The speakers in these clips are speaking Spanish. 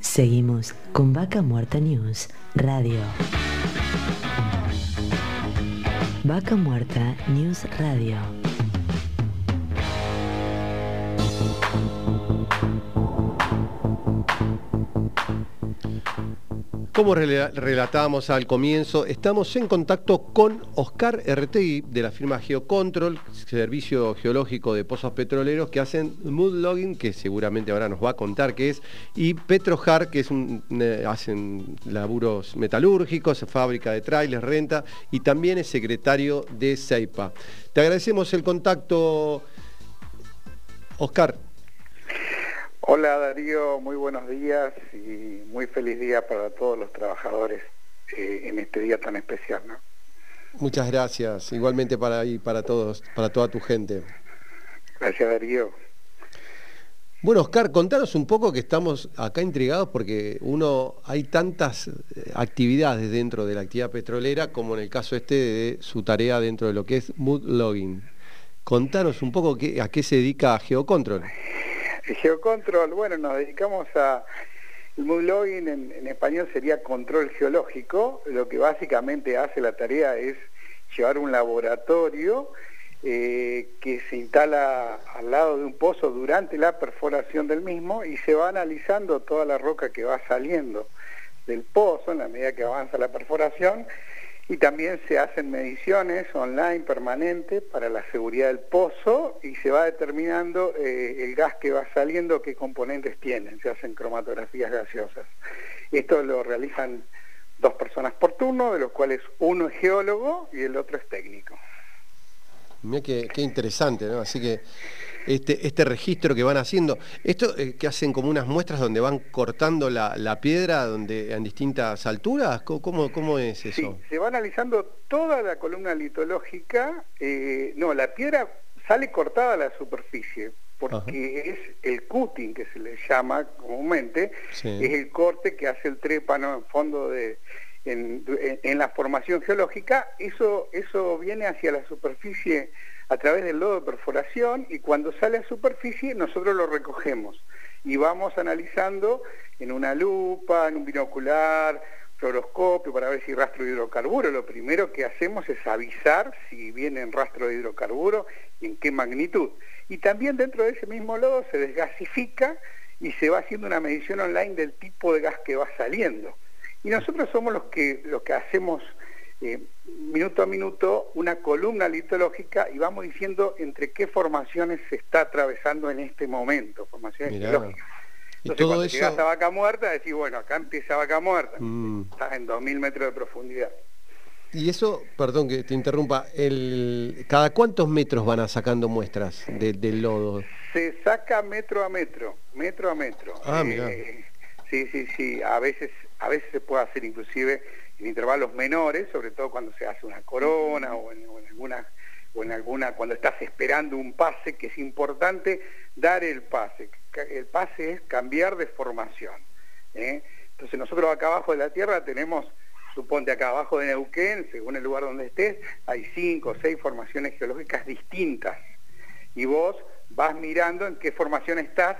Seguimos con Vaca Muerta News Radio. Vaca Muerta News Radio. Como relatábamos al comienzo, estamos en contacto con Oscar RTI de la firma Geocontrol, servicio geológico de pozos petroleros que hacen mood logging, que seguramente ahora nos va a contar qué es, y Petrojar, que es un, eh, hacen laburos metalúrgicos, fábrica de trailers, renta, y también es secretario de CEIPA. Te agradecemos el contacto, Oscar. Hola Darío, muy buenos días y muy feliz día para todos los trabajadores eh, en este día tan especial. Muchas gracias, igualmente para ahí, para todos, para toda tu gente. Gracias Darío. Bueno, Oscar, contanos un poco que estamos acá intrigados porque uno hay tantas eh, actividades dentro de la actividad petrolera como en el caso este de su tarea dentro de lo que es mood logging. Contanos un poco a qué se dedica Geocontrol. Geocontrol, bueno, nos dedicamos a... El moodlogging en, en español sería control geológico, lo que básicamente hace la tarea es llevar un laboratorio eh, que se instala al lado de un pozo durante la perforación del mismo y se va analizando toda la roca que va saliendo del pozo en la medida que avanza la perforación y también se hacen mediciones online permanentes para la seguridad del pozo y se va determinando eh, el gas que va saliendo, qué componentes tienen, se hacen cromatografías gaseosas. Esto lo realizan dos personas por turno, de los cuales uno es geólogo y el otro es técnico. Mira qué, qué interesante, ¿no? Así que este, este registro que van haciendo. Esto eh, que hacen como unas muestras donde van cortando la, piedra donde en distintas alturas, ¿cómo, cómo es eso? Sí, se va analizando toda la columna litológica, eh, no, la piedra sale cortada a la superficie, porque es el cutting que se le llama comúnmente, es el corte que hace el trépano en fondo de... En, en, la formación geológica, eso, eso viene hacia la superficie a través del lodo de perforación y cuando sale a superficie nosotros lo recogemos y vamos analizando en una lupa, en un binocular, fluoroscopio para ver si rastro de hidrocarburo. Lo primero que hacemos es avisar si viene en rastro de hidrocarburo y en qué magnitud. Y también dentro de ese mismo lodo se desgasifica y se va haciendo una medición online del tipo de gas que va saliendo. Y nosotros somos los que, los que hacemos eh, minuto a minuto una columna litológica y vamos diciendo entre qué formaciones se está atravesando en este momento, formaciones litológicas. Entonces cuando llegas a Vaca Muerta decís, bueno, acá empieza Vaca Muerta, mm. estás en 2.000 metros de profundidad. Y eso, perdón que te interrumpa, el, ¿cada cuántos metros van a sacando muestras del lodo? Se saca metro a metro, metro a metro. Ah, eh, sí, sí, sí, a veces, a veces se puede hacer inclusive en intervalos menores, sobre todo cuando se hace una corona o en, alguna o en alguna cuando estás esperando un pase que es importante dar el pase. El pase es cambiar de formación. ¿eh? Entonces nosotros acá abajo de la tierra tenemos, suponte acá abajo de Neuquén, según el lugar donde estés, hay cinco o seis formaciones geológicas distintas. Y vos vas mirando en qué formación estás,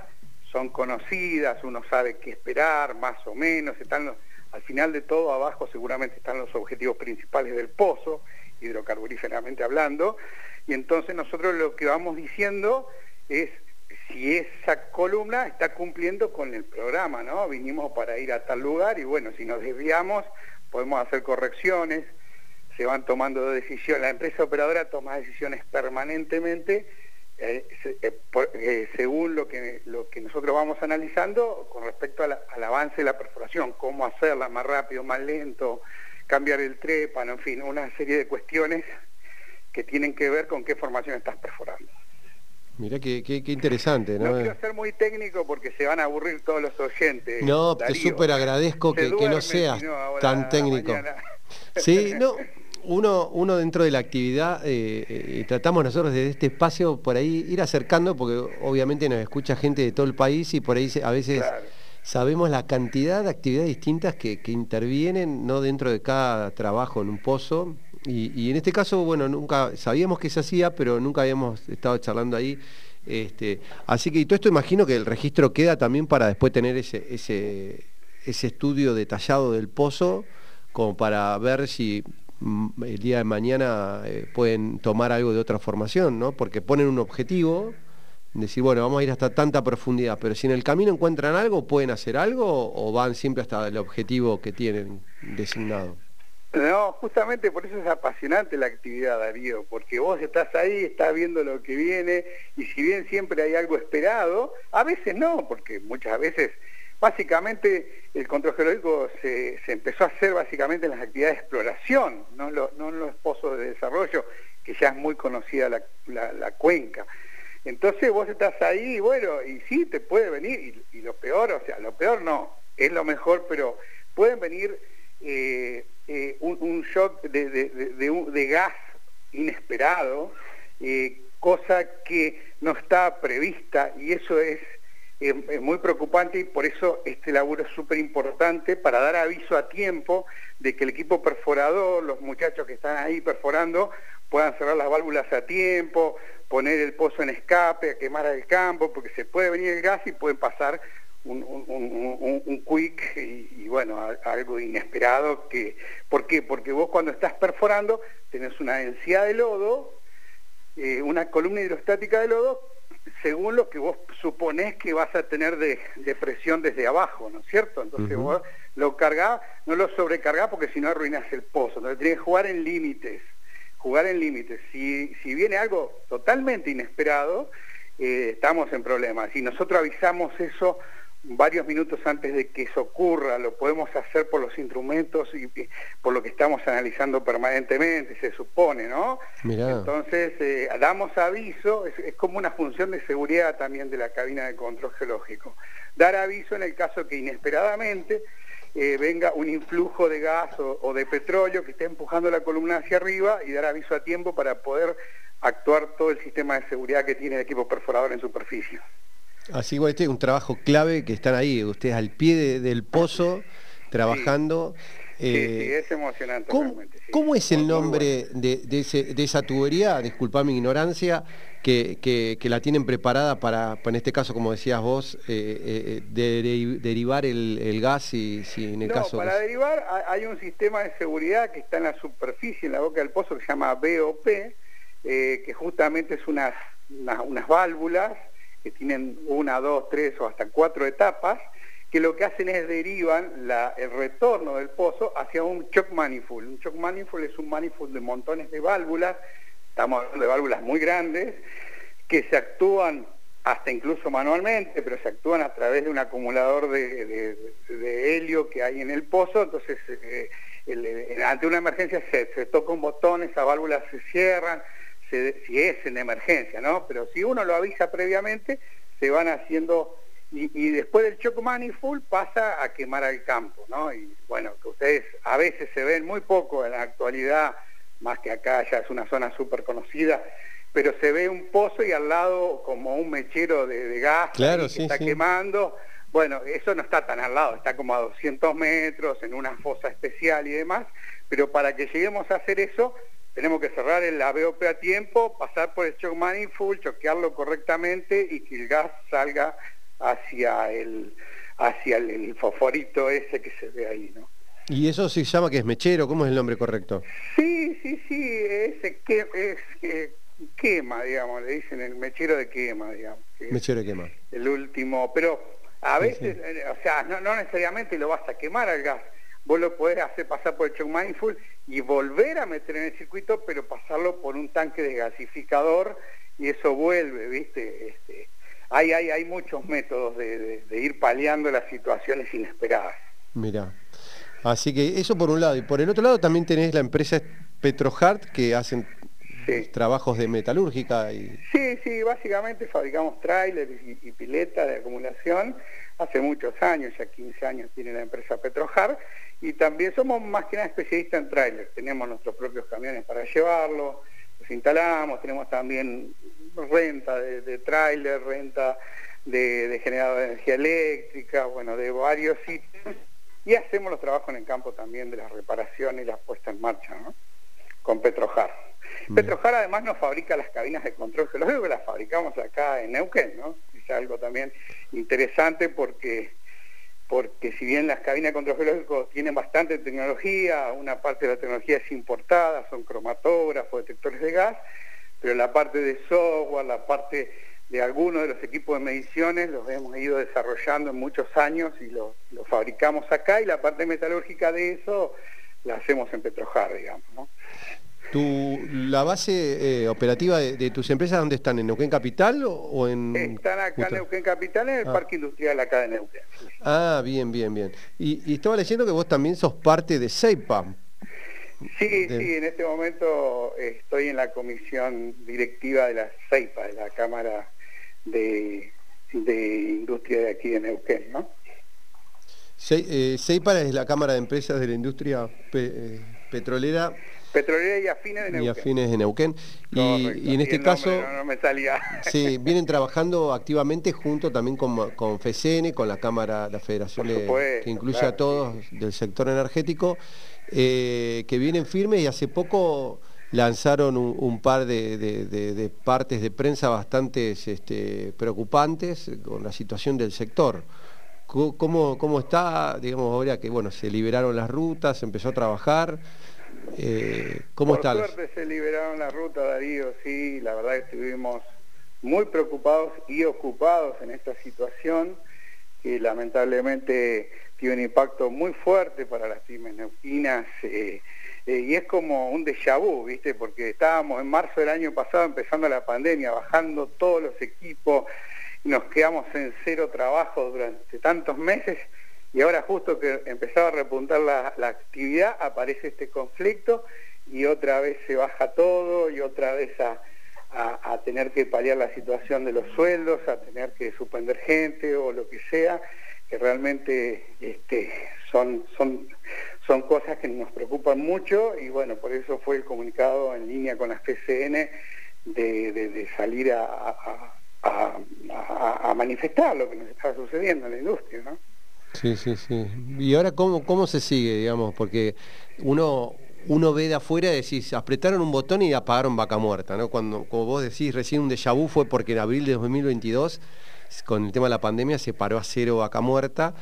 son conocidas, uno sabe qué esperar, más o menos, están al final de todo, abajo seguramente están los objetivos principales del pozo, hidrocarburíferamente hablando, y entonces nosotros lo que vamos diciendo es si esa columna está cumpliendo con el programa, ¿no? Vinimos para ir a tal lugar y bueno, si nos desviamos podemos hacer correcciones, se van tomando decisiones, la empresa operadora toma decisiones permanentemente eh, eh, eh, según lo que, lo que nosotros vamos analizando con respecto al avance de la perforación, cómo hacerla más rápido, más lento, cambiar el trépano, en fin, una serie de cuestiones que tienen que ver con qué formación estás perforando. Mira qué, qué, interesante, ¿no? No quiero ser muy técnico porque se van a aburrir todos los oyentes. No, te súper agradezco que, no seas tan técnico. Sí, no, uno, uno dentro de la actividad, eh, eh, tratamos nosotros desde este espacio por ahí ir acercando, porque obviamente nos escucha gente de todo el país y por ahí a veces sabemos la cantidad de actividades distintas que, intervienen no dentro de cada trabajo en un pozo. Y, en este caso, bueno, nunca sabíamos que se hacía, pero nunca habíamos estado charlando ahí Este, así que y todo esto imagino que el registro queda también para después tener ese, ese, ese estudio detallado del pozo, como para ver si el día de mañana eh, pueden tomar algo de otra formación, ¿no? Porque ponen un objetivo, decir, bueno, vamos a ir hasta tanta profundidad, pero si en el camino encuentran algo, ¿pueden hacer algo o van siempre hasta el objetivo que tienen designado? No, justamente por eso es apasionante la actividad, Darío, porque vos estás ahí, estás viendo lo que viene, y si bien siempre hay algo esperado, a veces no, porque muchas veces, básicamente, el control geológico se, empezó a hacer básicamente en las actividades de exploración, no, en los pozos de desarrollo, que ya es muy conocida la, cuenca. Entonces vos estás ahí, bueno, y sí, te puede venir, y, lo peor, o sea, lo peor no, es lo mejor, pero pueden venir... Eh, eh, un, shock de, gas inesperado, eh, cosa que no está prevista y eso es, muy preocupante y por eso este laburo es súper importante para dar aviso a tiempo de que el equipo perforador, los muchachos que están ahí perforando, puedan cerrar las válvulas a tiempo, poner el pozo en escape, a quemar el campo, porque se puede venir el gas y pueden pasar un, quick y, bueno, algo inesperado. Que, ¿Por qué? Porque vos cuando estás perforando tenés una densidad de lodo, eh, una columna hidrostática de lodo, según lo que vos suponés que vas a tener de, presión desde abajo, ¿no es cierto? Entonces vos lo cargás, no lo sobrecargás porque si no arruinás el pozo. Entonces tenés que jugar en límites, jugar en límites. Si, si viene algo totalmente inesperado, eh, estamos en problemas. Y nosotros avisamos eso varios minutos antes de que eso ocurra, lo podemos hacer por los instrumentos y, por lo que estamos analizando permanentemente, se supone, ¿no? Entonces, eh, damos aviso, es, como una función de seguridad también de la cabina de control geológico. Dar aviso en el caso que inesperadamente eh, venga un influjo de gas o de petróleo que esté empujando la columna hacia arriba y dar aviso a tiempo para poder actuar todo el sistema de seguridad que tiene el equipo perforador en superficie. Así igual este es un trabajo clave que están ahí, ustedes al pie del pozo, trabajando. Sí, eh, es emocionante. ¿Cómo, es el nombre de, esa tubería, disculpa mi ignorancia, que, la tienen preparada para, en este caso, como decías vos, eh, eh, derivar el, gas y si en el no, Para derivar hay un sistema de seguridad que está en la superficie, en la boca del pozo, que se llama BOP, que justamente es unas, unas válvulas que tienen una, dos, tres o hasta cuatro etapas, que lo que hacen es derivan el retorno del pozo hacia un shock manifold. Un shock manifold es un manifold de montones de válvulas, estamos hablando de válvulas muy grandes, que se actúan hasta incluso manualmente, pero se actúan a través de un acumulador de, helio que hay en el pozo, entonces eh, ante una emergencia se, se toca un botón, esas válvulas se cierran, si es en emergencia, ¿no? Pero si uno lo avisa previamente, se van haciendo, y, después del choco manifold pasa a quemar al campo, ¿no? Y bueno, que ustedes a veces se ven muy poco en la actualidad, más que acá ya es una zona súper conocida, pero se ve un pozo y al lado como un mechero de, gas claro, que está quemando. Bueno, eso no está tan al lado, está como a 200 metros, en una fosa especial y demás, pero para que lleguemos a hacer eso, tenemos que cerrar el ABOP a tiempo, pasar por el shock manifold, choquearlo correctamente y que el gas salga hacia el hacia el, fosforito ese que se ve ahí, ¿no? ¿Y eso se llama que es mechero? ¿Cómo es el nombre correcto? Sí, sí, sí, ese que, es quema, digamos, le dicen el mechero de quema, digamos. Mechero de quema. El último, pero a veces, eh, o sea, no, no necesariamente lo vas a quemar al gas, vos lo podés hacer pasar por el shock mindful y volver a meter en el circuito, pero pasarlo por un tanque de gasificador y eso vuelve, ¿viste? Este, hay, hay, hay muchos métodos de, ir paliando las situaciones inesperadas. Mira, así que eso por un lado. Y por el otro lado también tenés la empresa Petrohart que hacen trabajos de metalúrgica. Y... Sí, sí, básicamente fabricamos trailers y, y piletas de acumulación. Hace muchos años, ya 15 años tiene la empresa Petrohart y también somos más que nada especialistas en trailers. Tenemos nuestros propios camiones para llevarlos, los instalamos, tenemos también renta de, de trailer, renta de, generador de energía eléctrica, bueno, de varios sitios. Y hacemos los trabajos en el campo también de la reparación y la puesta en marcha, ¿no? Con Petrojar. Petrojar además nos fabrica las cabinas de control geológico que las fabricamos acá en Neuquén, ¿no? Es algo también interesante porque porque si bien las cabinas de control geológico tienen bastante tecnología, una parte de la tecnología es importada, son cromatógrafos, detectores de gas, pero la parte de software, la parte de algunos de los equipos de mediciones los hemos ido desarrollando en muchos años y los fabricamos acá y la parte metalúrgica de eso la hacemos en Petrojar, digamos. ¿no? Tu, ¿La base eh, operativa de, tus empresas dónde están? ¿En Neuquén Capital o en...? Están acá en Neuquén Capital, en el ah. Parque Industrial acá de Neuquén. Ah, bien, bien, bien. Y, estaba leyendo que vos también sos parte de CEIPA. Sí, sí, en este momento estoy en la comisión directiva de la CEIPA, de la Cámara de, Industria de aquí de Neuquén, ¿no? Eh, es la Cámara de Empresas de la Industria eh, Petrolera Petrolera y afines de Neuquén. Y afines de Neuquén. Y, en este caso... No, me salía. Sí, vienen trabajando activamente junto también con, con FECN, con la Cámara, la Federación que incluye a todos del sector energético, eh, que vienen firmes y hace poco lanzaron un, par de, partes de prensa bastante este, preocupantes con la situación del sector. ¿Cómo, ¿Cómo está, digamos, ahora que bueno, se liberaron las rutas, se empezó a trabajar? Eh, ¿Cómo Por suerte se liberaron la ruta, Darío, sí, la verdad que estuvimos muy preocupados y ocupados en esta situación que lamentablemente tiene un impacto muy fuerte para las pymes neuquinas eh, eh, y es como un déjà vu, ¿viste? Porque estábamos en marzo del año pasado empezando la pandemia, bajando todos los equipos, nos quedamos en cero trabajo durante tantos meses y ahora justo que empezaba a repuntar la, actividad, aparece este conflicto y otra vez se baja todo y otra vez a, tener que paliar la situación de los sueldos, a tener que suspender gente o lo que sea, que realmente este, son, son, son cosas que nos preocupan mucho y bueno, por eso fue el comunicado en línea con las PCN de, salir a, a manifestar lo que nos está sucediendo en la industria, ¿no? Sí, sí, sí. ¿Y ahora cómo, cómo se sigue, digamos? Porque uno, uno ve de afuera y decís, apretaron un botón y apagaron vaca muerta, ¿no? Cuando, como vos decís, recién un déjà vu fue porque en abril de 2022, con el tema de la pandemia, se paró a cero vaca muerta.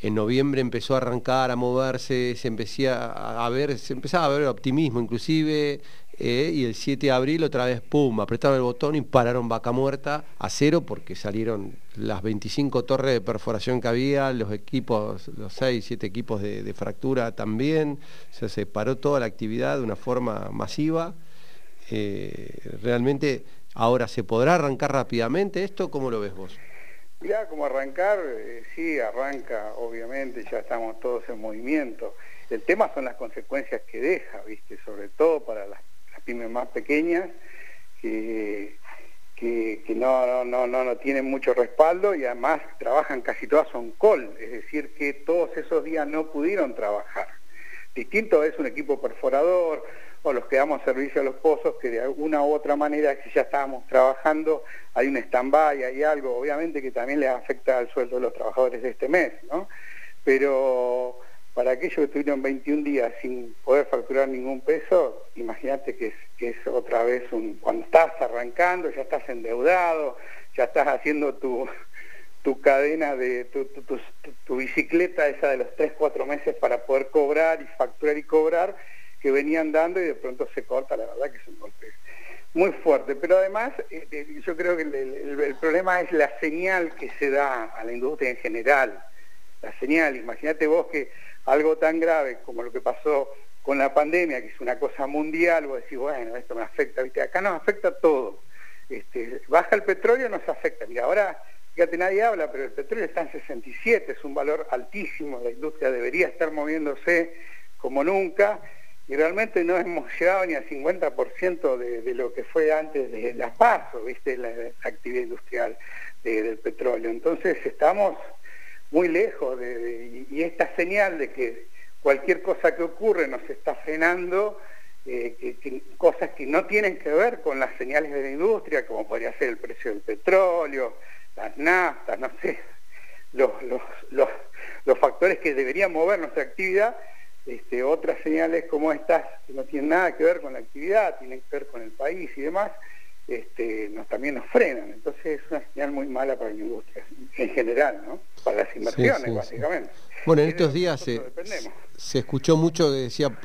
En noviembre empezó a arrancar, a moverse, se empecía a ver, se empezaba a ver optimismo inclusive, eh, y el 7 de abril otra vez, pum, apretaron el botón y pararon vaca muerta a cero porque salieron las 25 torres de perforación que había, los equipos, los 6, 7 equipos de, fractura también, se paró toda la actividad de una forma masiva. Eh, realmente, ahora, ¿se podrá arrancar rápidamente esto? ¿Cómo lo ves vos? Ya, como arrancar, eh, sí, arranca, obviamente, ya estamos todos en movimiento. El tema son las consecuencias que deja, ¿viste? Sobre todo para las pymes más pequeñas que, que, no, no, no, no, tienen mucho respaldo y además trabajan casi todas son call, es decir, que todos esos días no pudieron trabajar. Distinto es un equipo perforador o los que damos servicio a los pozos que de alguna u otra manera, si ya estábamos trabajando, hay un stand-by, hay algo, obviamente que también les afecta al sueldo de los trabajadores de este mes, ¿no? Pero para aquellos que estuvieron 21 días sin poder facturar ningún peso, imagínate que es, otra vez un... Cuando estás arrancando, ya estás endeudado, ya estás haciendo tu, tu cadena de tu, tu, bicicleta esa de los 3, 4 meses para poder cobrar y facturar y cobrar, que venían dando y de pronto se corta, la verdad que es un golpe muy fuerte. Pero además, eh, eh, yo creo que el problema es la señal que se da a la industria en general. La señal, imagínate vos que algo tan grave como lo que pasó con la pandemia, que es una cosa mundial, vos decís, bueno, esto me afecta, ¿viste? acá nos afecta todo. Este, baja el petróleo, nos afecta. Mira, ahora, fíjate, nadie habla, pero el petróleo está en 67, es un valor altísimo, la industria debería estar moviéndose como nunca, y realmente no hemos llegado ni al 50% de, de, lo que fue antes de las pasos, ¿viste? La, actividad industrial del petróleo. Entonces estamos muy lejos de, y esta señal de que cualquier cosa que ocurre nos está frenando, eh, cosas que no tienen que ver con las señales de la industria, como podría ser el precio del petróleo, las naftas, no sé, los, los, los, factores que deberían mover nuestra actividad, este, otras señales como estas, que no tienen nada que ver con la actividad, tienen que ver con el país y demás, este, nos, también nos frenan. Entonces es una señal muy mala para la industria, en general, ¿no? Para las inversiones, básicamente. Bueno, en estos días se, se, escuchó mucho que decía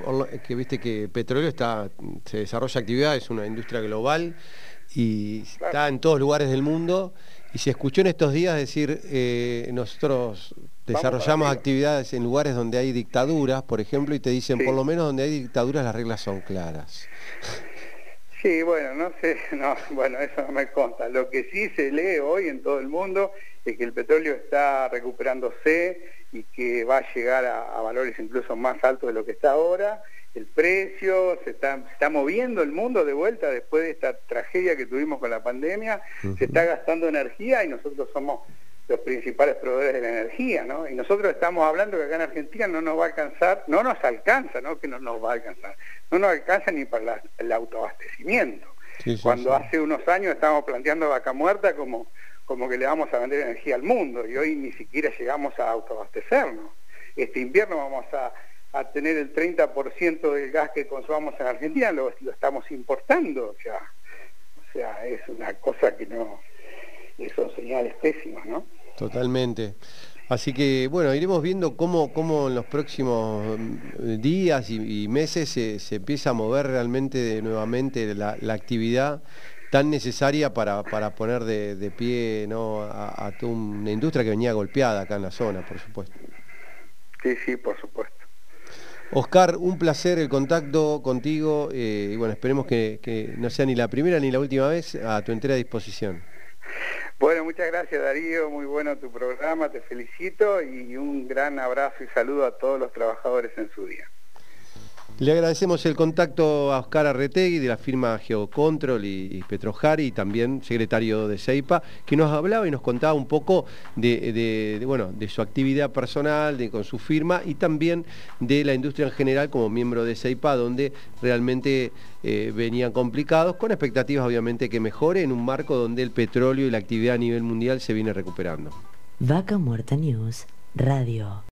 que viste que petróleo está, se desarrolla actividad, es una industria global y está en todos lugares del mundo. Y se escuchó en estos días decir, eh, nosotros desarrollamos actividades en lugares donde hay dictaduras, por ejemplo, y te dicen, por lo menos donde hay dictaduras las reglas son claras. Sí, bueno, no sé, no, bueno, eso no me consta. Lo que sí se lee hoy en todo el mundo es que el petróleo está recuperándose y que va a llegar a, valores incluso más altos de lo que está ahora. El precio, se está, está moviendo el mundo de vuelta después de esta tragedia que tuvimos con la pandemia, se está gastando energía y nosotros somos los principales proveedores de la energía, ¿no? Y nosotros estamos hablando que acá en Argentina no nos va a alcanzar, no nos alcanza, ¿no? Que no nos va a alcanzar, no nos alcanza ni para el autoabastecimiento. Cuando hace unos años estábamos planteando vaca muerta como, como que le vamos a vender energía al mundo y hoy ni siquiera llegamos a autoabastecernos. Este invierno vamos a, tener el 30% del gas que consumamos en Argentina, lo, lo estamos importando, o sea, o sea, es una cosa que no, son señales pésimas, ¿no? Totalmente. Así que bueno, iremos viendo cómo, cómo en los próximos mm, días y, meses se, empieza a mover realmente nuevamente la, actividad tan necesaria para, poner de, pie ¿no? a, una industria que venía golpeada acá en la zona, por supuesto. Sí, sí, por supuesto. Oscar, un placer el contacto contigo eh, y bueno, esperemos que, que no sea ni la primera ni la última vez a tu entera disposición. Bueno, muchas gracias Darío, muy bueno tu programa, te felicito y un gran abrazo y saludo a todos los trabajadores en su día. Le agradecemos el contacto a Oscar Arretegui de la firma Geocontrol y, Petrojari y también secretario de CEIPA, que nos hablaba y nos contaba un poco de, bueno, de su actividad personal, de, con su firma y también de la industria en general como miembro de CEIPA, donde realmente eh, venían complicados, con expectativas obviamente que mejore en un marco donde el petróleo y la actividad a nivel mundial se viene recuperando. Vaca Muerta News, Radio.